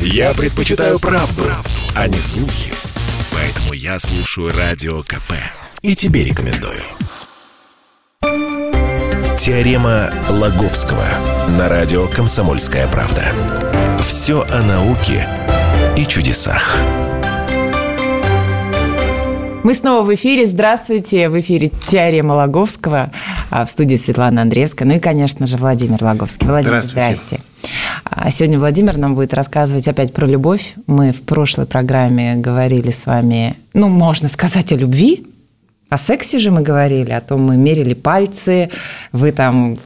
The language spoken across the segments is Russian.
Я предпочитаю правду, правду, а не слухи. Поэтому я слушаю Радио КП. И тебе рекомендую. Теорема Лаговского на радио «Комсомольская правда». Все о науке и чудесах. Мы снова в эфире. Здравствуйте. В эфире «Теорема Лаговского». А в студии Светлана Андреевская. Ну и, конечно же, Владимир Лаговский. Владимир, здрасте. А сегодня Владимир нам будет рассказывать опять про любовь. Мы в прошлой программе говорили с вами, ну, можно сказать, о любви. О сексе же мы говорили, о том мы мерили пальцы. Вы там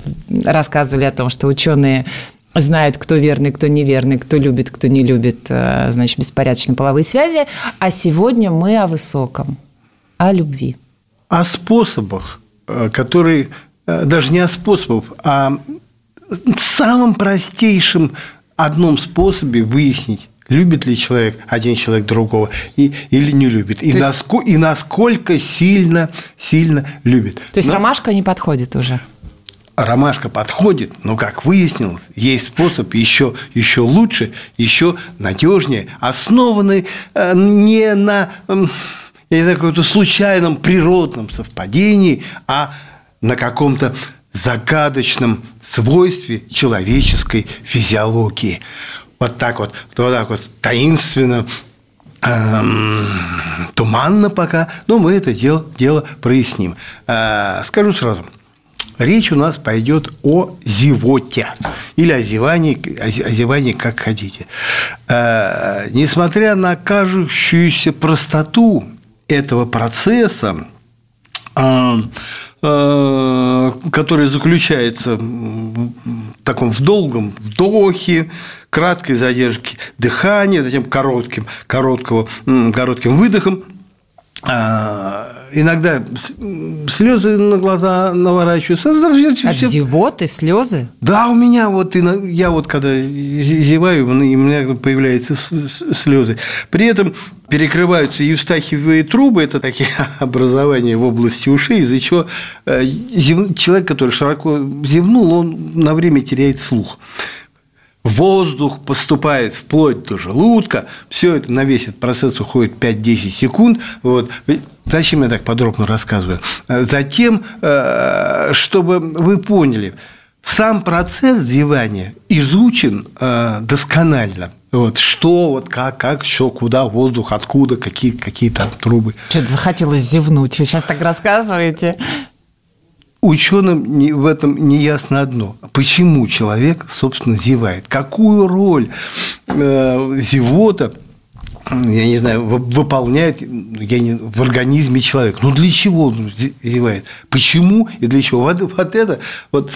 рассказывали о том, что ученые знают, кто верный, кто неверный, кто любит, кто не любит, э, значит, беспорядочные половые связи. А сегодня мы о высоком, о любви. О способах, э, которые э, даже не о способах, а самым простейшем одном способе выяснить, любит ли человек один человек другого и, или не любит, и, есть... наско, и насколько сильно, сильно любит. То есть Но... ромашка не подходит уже? Ромашка подходит, но, как выяснилось, есть способ еще, еще лучше, еще надежнее, основанный э, не на я не знаю, каком-то случайном природном совпадении, а на каком-то загадочном свойстве человеческой физиологии. Вот так вот, вот так вот таинственно, эм, туманно пока, но мы это дело, дело проясним. Э, скажу сразу, речь у нас пойдет о зевоте или о зевании, о зевании как хотите. Э, несмотря на кажущуюся простоту этого процесса, э, который заключается в таком в долгом вдохе, краткой задержке дыхания, затем коротким, короткого, коротким выдохом, а, иногда слезы на глаза наворачиваются. От зевоты слезы? Да, у меня вот, я вот когда зеваю, у меня появляются слезы. При этом перекрываются евстахиевые трубы, это такие образования в области ушей, из-за чего э, человек, который широко зевнул, он на время теряет слух воздух поступает вплоть до желудка, все это на весь этот процесс уходит 5-10 секунд. Вот. Зачем я так подробно рассказываю? Затем, э, чтобы вы поняли, сам процесс зевания изучен э, досконально. Вот, что, вот как, как, что, куда, воздух, откуда, какие, какие там трубы. Что-то захотелось зевнуть. Вы сейчас так рассказываете. Ученым в этом не ясно одно. Почему человек, собственно, зевает? Какую роль э, зевота я не знаю, выполняет я не, в организме человека. Ну, для чего он зевает? Почему и для чего? Вот, вот это, вот,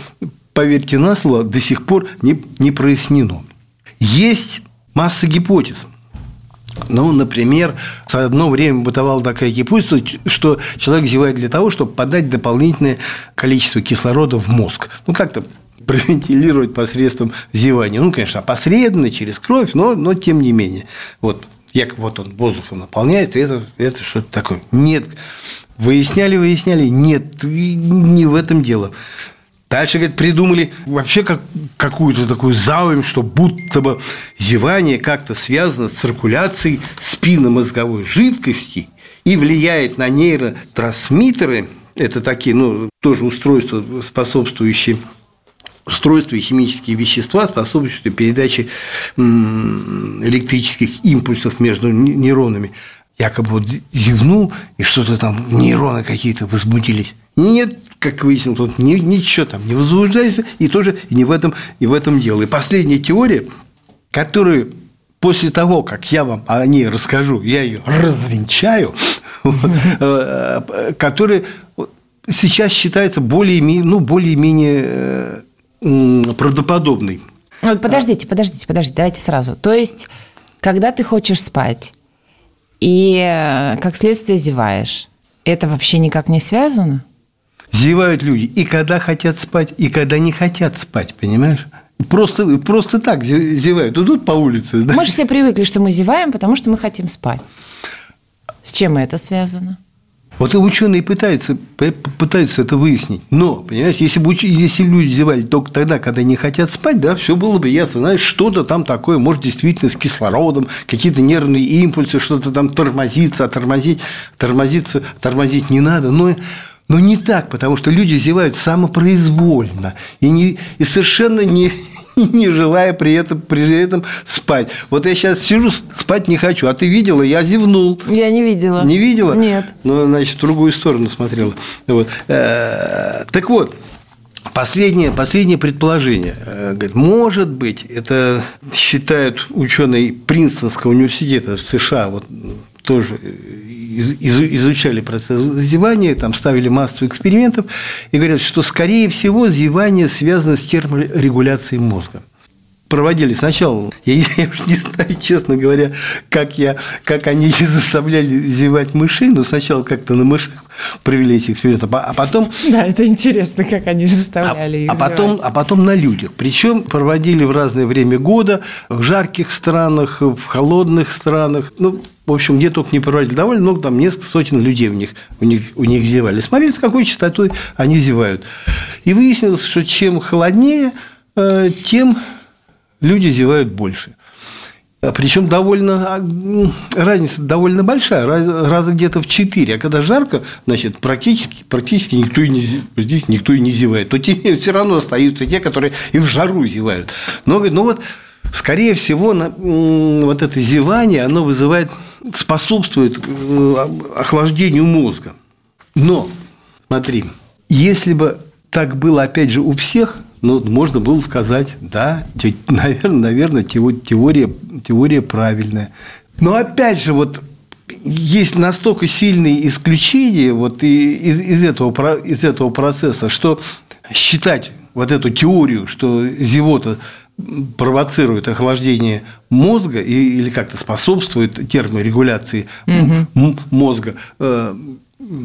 поверьте на слово, до сих пор не, не прояснено. Есть масса гипотез – ну, например, одно время бытовала такая гипотеза, что человек зевает для того, чтобы подать дополнительное количество кислорода в мозг. Ну, как-то провентилировать посредством зевания. Ну, конечно, опосредованно, через кровь, но, но тем не менее. Вот, якобы вот он воздухом наполняет, и это, это что-то такое. Нет. Выясняли, выясняли, нет, не в этом дело. Дальше, говорит, придумали вообще как, какую-то такую заумь, что будто бы зевание как-то связано с циркуляцией спинномозговой жидкости и влияет на нейротрансмиттеры. Это такие, ну, тоже устройства, способствующие устройства и химические вещества, способствующие передаче электрических импульсов между нейронами. Якобы вот зевнул, и что-то там, нейроны какие-то возбудились. Нет, как выяснилось, тут ничего там не возбуждается, и тоже не в этом, и в этом дело. И последняя теория, которую после того, как я вам о ней расскажу, я ее развенчаю, э, которая сейчас считается более-менее ну, более правдоподобной. Подождите, подождите, подождите, давайте сразу. То есть, когда ты хочешь спать и, э, как следствие, зеваешь, это вообще никак не связано? Зевают люди и когда хотят спать, и когда не хотят спать, понимаешь? Просто, просто так зевают. Идут по улице. Да? Мы же все привыкли, что мы зеваем, потому что мы хотим спать. С чем это связано? Вот и ученые пытаются, пытаются это выяснить. Но, понимаешь, если, бы, если люди зевали только тогда, когда не хотят спать, да, все было бы ясно. Знаешь, что-то там такое, может, действительно с кислородом, какие-то нервные импульсы, что-то там тормозится, а тормозить, тормозиться, тормозить не надо. Но но не так, потому что люди зевают самопроизвольно и, не, и совершенно не, не желая при этом, при этом спать. Вот я сейчас сижу, спать не хочу, а ты видела, я зевнул. Я не видела. Не видела? Нет. Ну, значит, в другую сторону смотрела. Вот. Э, так вот, Последнее, последнее предположение. Э, говорит, может быть, это считают ученые Принстонского университета в США, вот тоже изучали процесс зевания, там ставили массу экспериментов и говорят, что, скорее всего, зевание связано с терморегуляцией мозга проводили сначала, я, я уж не знаю, честно говоря, как, я, как они заставляли зевать мышей, но сначала как-то на мышах провели эти эксперименты, а потом... Да, это интересно, как они заставляли а, их а потом, а потом на людях. Причем проводили в разное время года, в жарких странах, в холодных странах. Ну, в общем, где только не проводили, довольно много, там несколько сотен людей у них, у них, у них зевали. Смотрели, с какой частотой они зевают. И выяснилось, что чем холоднее, э, тем люди зевают больше. А Причем довольно, а, разница довольно большая, раза где-то в 4. А когда жарко, значит, практически, практически никто и не, здесь никто и не зевает. То те все равно остаются те, которые и в жару зевают. Но, ну вот, скорее всего, вот это зевание, оно вызывает, способствует э, охлаждению мозга. Но, смотри, если бы так было, опять же, у всех – ну, можно было сказать, да, наверное, наверное теория, теория правильная. Но опять же, вот есть настолько сильные исключения вот из, из, этого, из этого процесса, что считать вот эту теорию, что зевота провоцирует охлаждение мозга или как-то способствует терморегуляции угу. мозга, э,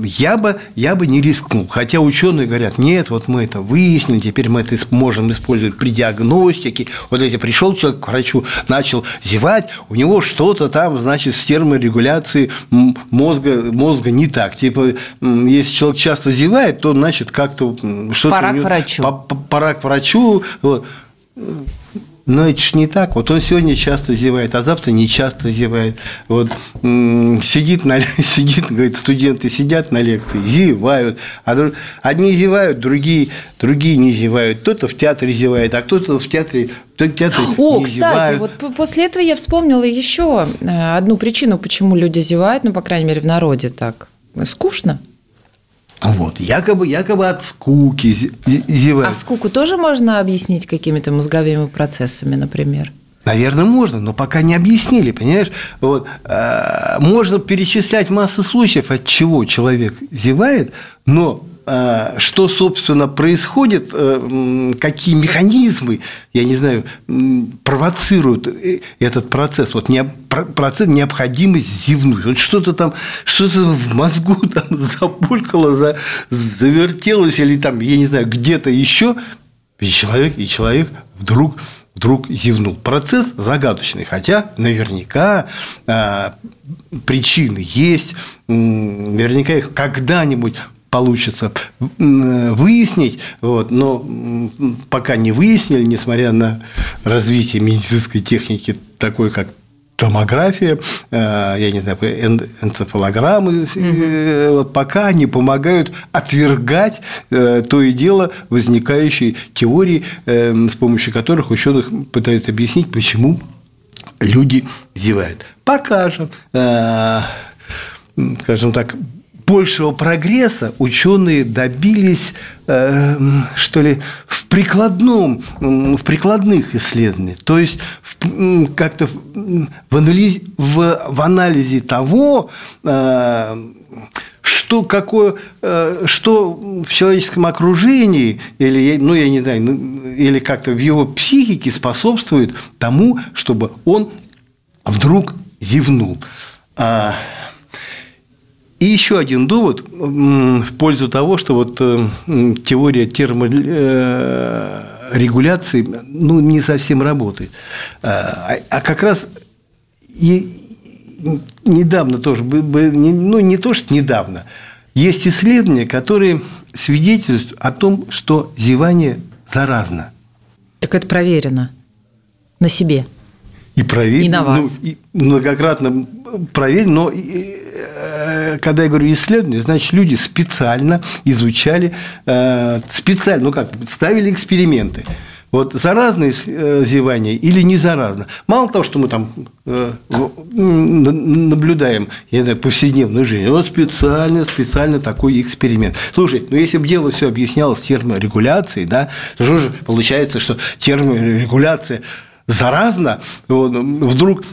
я бы, я бы не рискнул. Хотя ученые говорят, нет, вот мы это выяснили, теперь мы это можем использовать при диагностике. Вот если пришел человек к врачу, начал зевать, у него что-то там, значит, с терморегуляцией мозга, мозга не так. Типа, если человек часто зевает, то, значит, как-то что-то... Пора к врачу. Пора к врачу. Вот. Но это же не так. Вот он сегодня часто зевает, а завтра не часто зевает. Вот сидит, на, сидит, говорит, студенты сидят на лекции, зевают. А одни зевают, другие, другие не зевают. Кто-то в театре зевает, а кто-то в театре театре О, не кстати, зевают. вот после этого я вспомнила еще э, одну причину, почему люди зевают, ну, по крайней мере, в народе так. Скучно. Вот, якобы, якобы от скуки зевают. А скуку тоже можно объяснить какими-то мозговыми процессами, например? Наверное, можно, но пока не объяснили, понимаешь? Вот, э, можно перечислять массу случаев, от чего человек зевает, но а, что, собственно, происходит, э, какие механизмы, я не знаю, провоцируют э, этот процесс, вот процесс необходимость зевнуть. Вот что-то там, что-то в мозгу там забулькало, завертелось, или там, я не знаю, где-то еще, и человек, и человек вдруг вдруг зевнул. Процесс загадочный, хотя наверняка а, причины есть, наверняка их когда-нибудь получится выяснить, вот, но пока не выяснили, несмотря на развитие медицинской техники, такой как томография, э, я не знаю, энцефалограммы, угу. пока они помогают отвергать э, то и дело возникающие теории, с помощью которых ученых пытаются объяснить, почему люди зевают. Покажем, скажем так, большего прогресса ученые добились, э, что ли, в прикладном, в прикладных исследованиях. То есть как-то в анализе, в, в анализе того, э, что, какое, э, что в человеческом окружении, или, ну, я не знаю, ну, или как-то в его психике способствует тому, чтобы он вдруг зевнул. И еще один довод в пользу того, что вот э, теория терморегуляции э, ну, не совсем работает. А, а как раз и недавно тоже, ну не то, что недавно, Есть исследования, которые свидетельствуют о том, что зевание заразно. Так это проверено на себе. И проверено. И на вас. Ну, и многократно проверено. Но когда я говорю исследование, значит, люди специально изучали, э, специально, ну как, ставили эксперименты. Вот заразное э, зевание или не заразно. Мало того, что мы там э, наблюдаем я знаю, повседневную жизнь, вот специально, специально такой эксперимент. Слушай, ну если бы дело все объяснялось терморегуляцией, да, то же получается, что терморегуляция заразно. Вот, вдруг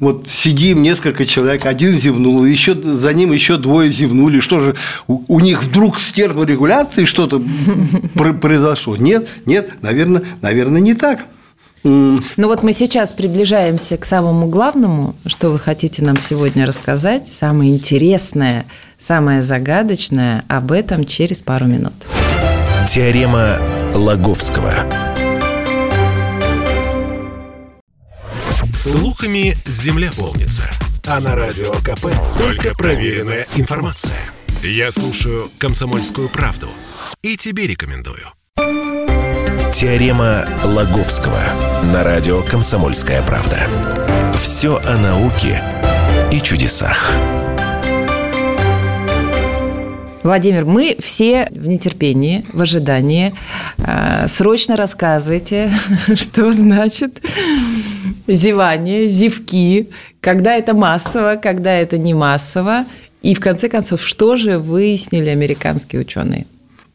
вот сидим несколько человек, один зевнул, еще за ним еще двое зевнули. Что же, у, у них вдруг с терморегуляцией что-то произошло? Нет, нет, наверное, наверное, не так. Ну вот мы сейчас приближаемся к самому главному, что вы хотите нам сегодня рассказать, самое интересное, самое загадочное, об этом через пару минут. Теорема Лаговского. Слухами земля полнится. А на радио КП только проверенная информация. Я слушаю «Комсомольскую правду» и тебе рекомендую. Теорема Лаговского на радио «Комсомольская правда». Все о науке и чудесах. Владимир, мы все в нетерпении, в ожидании. А, срочно рассказывайте, что значит зевание, зевки, когда это массово, когда это не массово. И в конце концов, что же выяснили американские ученые?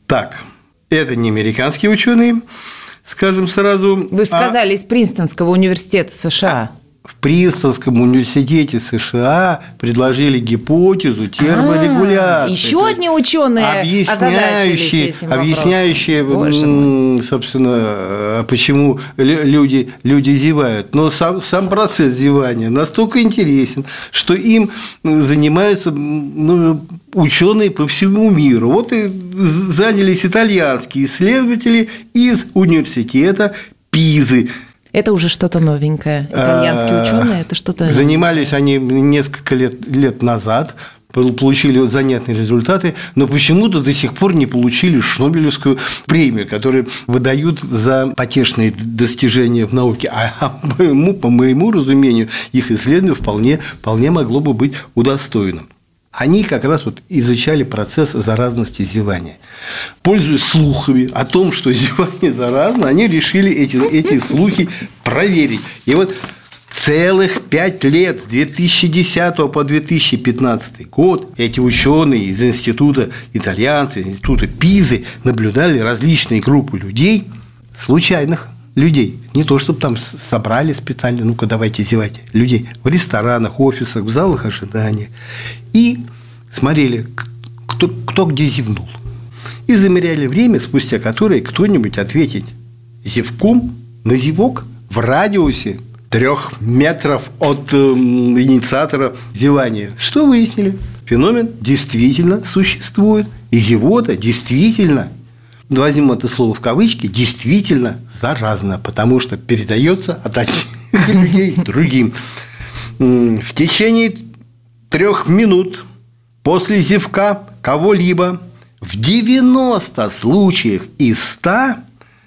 Так, это не американские ученые, скажем сразу. Вы сказали а... из Принстонского университета США в Принстонском университете США предложили гипотезу терморегуляции. А, еще одни ученые объясняющие, объясняющие собственно, почему люди, люди зевают. Но сам, сам процесс зевания настолько интересен, что им занимаются ну, ученые по всему миру. Вот и занялись итальянские исследователи из университета Пизы это уже что-то новенькое. Итальянские а, ученые это что-то. Занимались они несколько лет, лет назад, получили вот занятные результаты, но почему-то до сих пор не получили Шнобелевскую премию, которую выдают за потешные достижения в науке. А, а по моему, по моему разумению, их исследование вполне, вполне могло бы быть удостоенным. Они как раз вот изучали процесс заразности зевания. Пользуясь слухами о том, что зевание заразно, они решили эти, эти слухи проверить. И вот целых пять лет, с 2010 по 2015 год, эти ученые из института итальянцы, института Пизы наблюдали различные группы людей, случайных людей. Не то, чтобы там собрали специально, ну-ка давайте зевайте. Людей в ресторанах, офисах, в залах ожидания. И смотрели, кто, кто где зевнул. И замеряли время, спустя которое кто-нибудь ответить зевком на зевок в радиусе трех метров от э, инициатора зевания. Что выяснили? Феномен действительно существует. И зевота действительно, возьмем это слово в кавычки, действительно заразно, потому что передается от одних людей другим. В течение трех минут после зевка кого-либо в 90 случаях из 100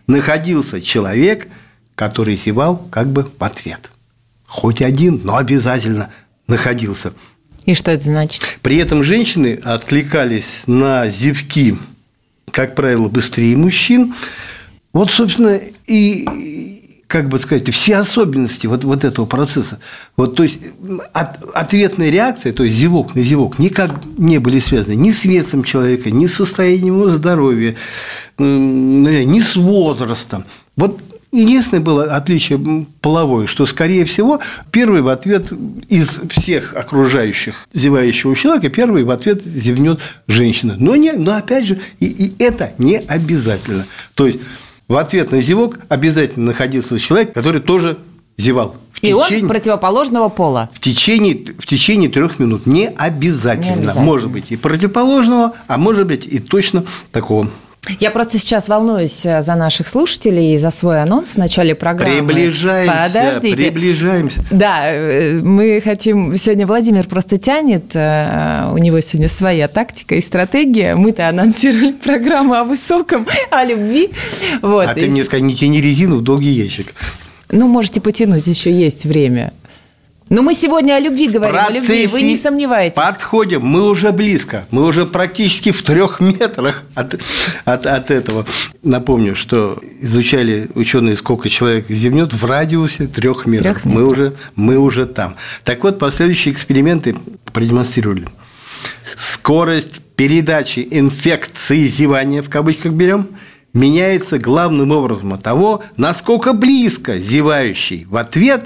находился человек, который зевал как бы в ответ. Хоть один, но обязательно находился. И что это значит? При этом женщины откликались на зевки, как правило, быстрее мужчин. Вот, собственно, и как бы сказать, все особенности вот, вот этого процесса. Вот, то есть, от, ответная реакция, то есть, зевок на зевок, никак не были связаны ни с весом человека, ни с состоянием его здоровья, ни с возрастом. Вот Единственное было отличие половое, что, скорее всего, первый в ответ из всех окружающих зевающего человека, первый в ответ зевнет женщина. Но, не, но опять же, и, и это не обязательно. То есть, в ответ на зевок обязательно находился человек, который тоже зевал. В и течение, он противоположного пола. В течение, в течение трех минут. Не обязательно. не обязательно. Может быть и противоположного, а может быть и точно такого Я просто сейчас волнуюсь э, за наших слушателей и за свой анонс в начале программы. Приближаемся, Подождите. приближаемся. Да, э, мы хотим... Сегодня Владимир просто тянет, э, у него сегодня своя тактика и стратегия. Мы-то анонсировали программу о высоком, о любви. Вот. А ты мне скажи, не тяни резину в долгий ящик. Ну, можете потянуть, еще есть время. Но мы сегодня о любви говорим, о любви, вы не сомневаетесь. Подходим, мы уже близко, мы уже практически в трех метрах от, от, от этого. Напомню, что изучали ученые, сколько человек зевнет в радиусе трех метров. Трех метров. Мы, уже, мы уже там. Так вот, последующие эксперименты продемонстрировали. Скорость передачи инфекции зевания, в кавычках берем, меняется главным образом от того, насколько близко зевающий в ответ,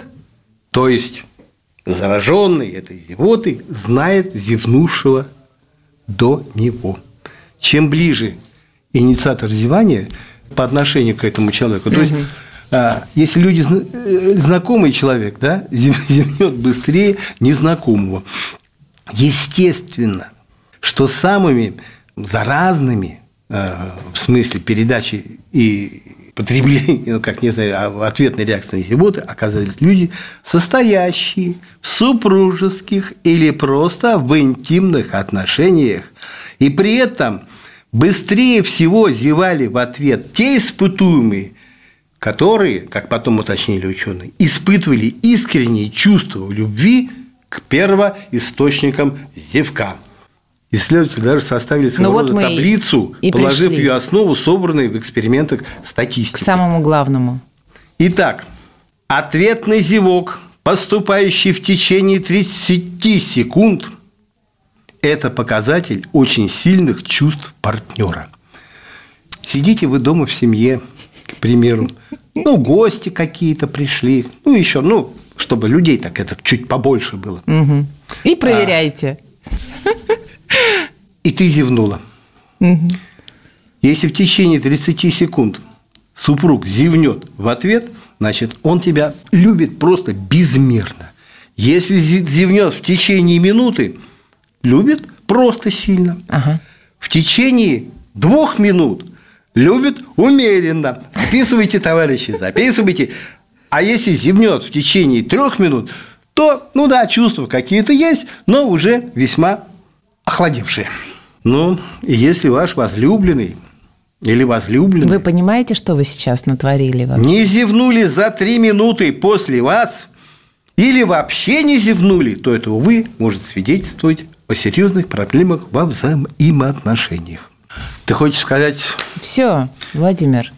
то есть зараженный этой зевотой знает зевнувшего до него. Чем ближе инициатор зевания по отношению к этому человеку, то есть а, если люди э, знакомый человек, да, зевнет быстрее незнакомого. Естественно, что самыми заразными э, в смысле передачи и потребления, ну, как не знаю, а ответной реакции на зевоты оказались люди, состоящие в супружеских или просто в интимных отношениях. И при этом быстрее всего зевали в ответ те испытуемые, которые, как потом уточнили ученые, испытывали искренние чувства любви к первоисточникам зевка. Исследователи даже составили своего ну, вот таблицу, и положив пришли. ее основу, собранной в экспериментах статистики. К самому главному. Итак, ответный зевок, поступающий в течение 30 секунд, это показатель очень сильных чувств партнера. Сидите вы дома в семье, к примеру, ну, гости какие-то пришли, ну, еще, ну, чтобы людей так это чуть побольше было. Угу. И проверяйте. А, и ты зевнула. Угу. Если в течение 30 секунд супруг зевнет в ответ, значит, он тебя любит просто безмерно. Если зевнет в течение минуты, любит просто сильно. Ага. В течение двух минут любит умеренно. Записывайте, товарищи, записывайте. А если зевнет в течение трех минут, то, ну да, чувства какие-то есть, но уже весьма охладевшие. Ну, если ваш возлюбленный или возлюбленный... Вы понимаете, что вы сейчас натворили? Вообще? Не зевнули за три минуты после вас или вообще не зевнули, то это, увы, может свидетельствовать о серьезных проблемах во взаимоотношениях. Ты хочешь сказать... Все, Владимир.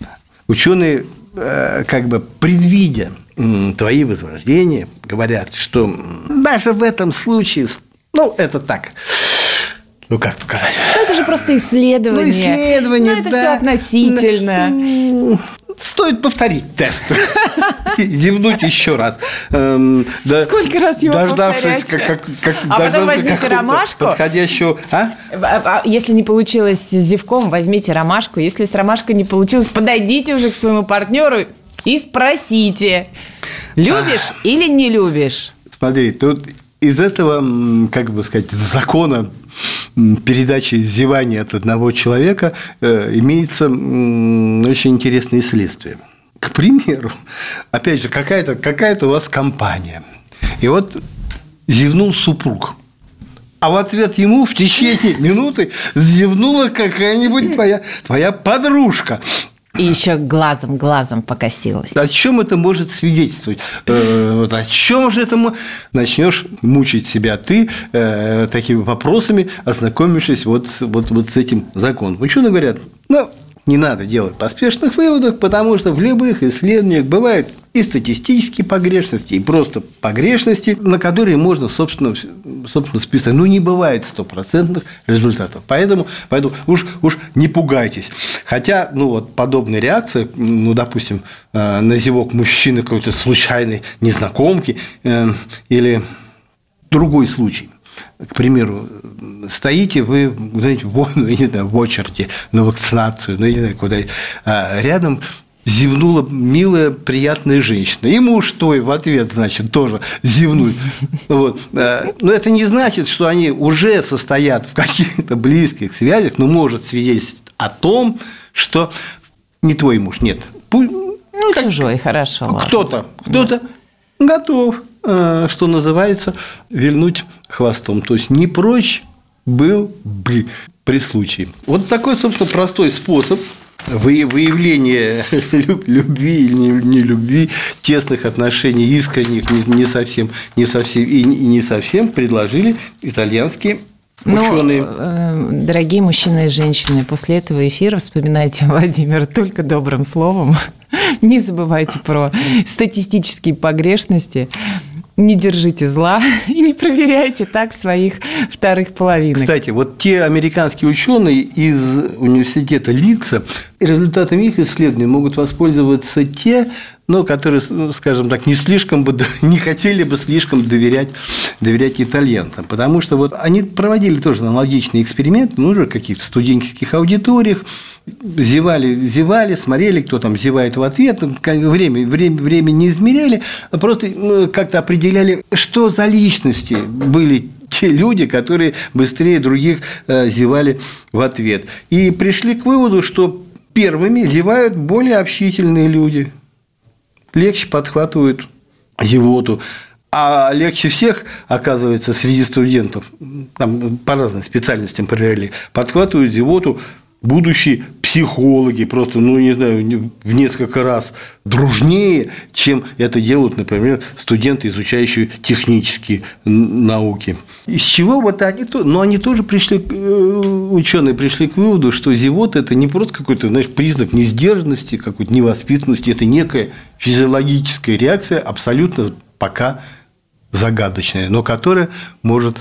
Ученые, э, как бы предвидя твои возрождения, говорят, что даже в этом случае, ну, это так, ну как сказать? Ну, это же просто исследование. Ну, исследование, Ну, это да. все относительно. Стоит повторить тест. Зевнуть еще раз. Эм, Сколько раз его Дождавшись, как, а потом возьмите ромашку. Подходящую, а? А, а? Если не получилось с зевком, возьмите ромашку. Если с ромашкой не получилось, подойдите уже к своему партнеру и спросите, любишь или не любишь? Смотри, тут из этого, как бы сказать, закона передачи зевания от одного человека э, имеется очень интересные следствия. К примеру, опять же, какая-то какая у вас компания. И вот зевнул супруг. А в ответ ему в течение минуты зевнула какая-нибудь твоя, твоя подружка. И еще глазом, глазом покосилась. О чем это может свидетельствовать? Э, вот о чем же это начнешь мучить себя ты э, такими вопросами, ознакомившись вот, вот, вот с этим законом? Ученые говорят, ну, не надо делать поспешных выводов, потому что в любых исследованиях бывают и статистические погрешности, и просто погрешности, на которые можно, собственно, собственно списать. Ну, не бывает стопроцентных результатов. Поэтому, поэтому уж, уж не пугайтесь. Хотя, ну, вот подобная реакция, ну, допустим, э, на зевок мужчины какой-то случайной незнакомки э, или другой случай – к примеру, стоите вы, знаете, в, ну, не знаю, в очереди на вакцинацию, ну, не знаю, куда а рядом зевнула милая, приятная женщина. И муж твой в ответ, значит, тоже зевнул. Вот. А, но это не значит, что они уже состоят в каких-то близких связях, но может свидетельствовать о том, что не твой муж, нет. Ну, чужой, хорошо. Кто-то, кто-то готов, э, что называется, вильнуть хвостом. То есть не прочь был бы при случае. Вот такой, собственно, простой способ выявления любви или не любви, тесных отношений, искренних, не совсем, не совсем и не совсем предложили итальянские ну, ученые. Ну, дорогие мужчины и женщины, после этого эфира вспоминайте Владимир только добрым словом. Не забывайте про статистические погрешности не держите зла и не проверяйте так своих вторых половинок. Кстати, вот те американские ученые из университета Литца, результатами их исследований могут воспользоваться те, но которые, ну, скажем так, не слишком бы, не хотели бы слишком доверять, доверять итальянцам. Потому что вот они проводили тоже аналогичные эксперименты, ну, уже в каких-то студенческих аудиториях, зевали, зевали, смотрели, кто там зевает в ответ, время, время, время не измеряли, а просто ну, как-то определяли, что за личности были те люди, которые быстрее других э, зевали в ответ. И пришли к выводу, что первыми зевают более общительные люди, легче подхватывают зевоту. А легче всех, оказывается, среди студентов, там по разным специальностям проверяли, подхватывают зевоту будущие психологи просто, ну, не знаю, в несколько раз дружнее, чем это делают, например, студенты, изучающие технические науки. Из чего вот они, но ну, они тоже пришли, э, ученые пришли к выводу, что зевот – это не просто какой-то, знаешь, признак несдержанности, какой-то невоспитанности, это некая физиологическая реакция, абсолютно пока загадочная, но которая может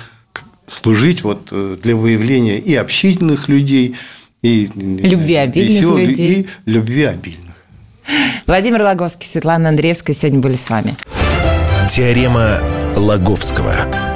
служить вот э, для выявления и общительных людей, и любви обильных веселых, людей. И любви обильных. Владимир Логовский, Светлана Андреевская сегодня были с вами. Теорема Лаговского.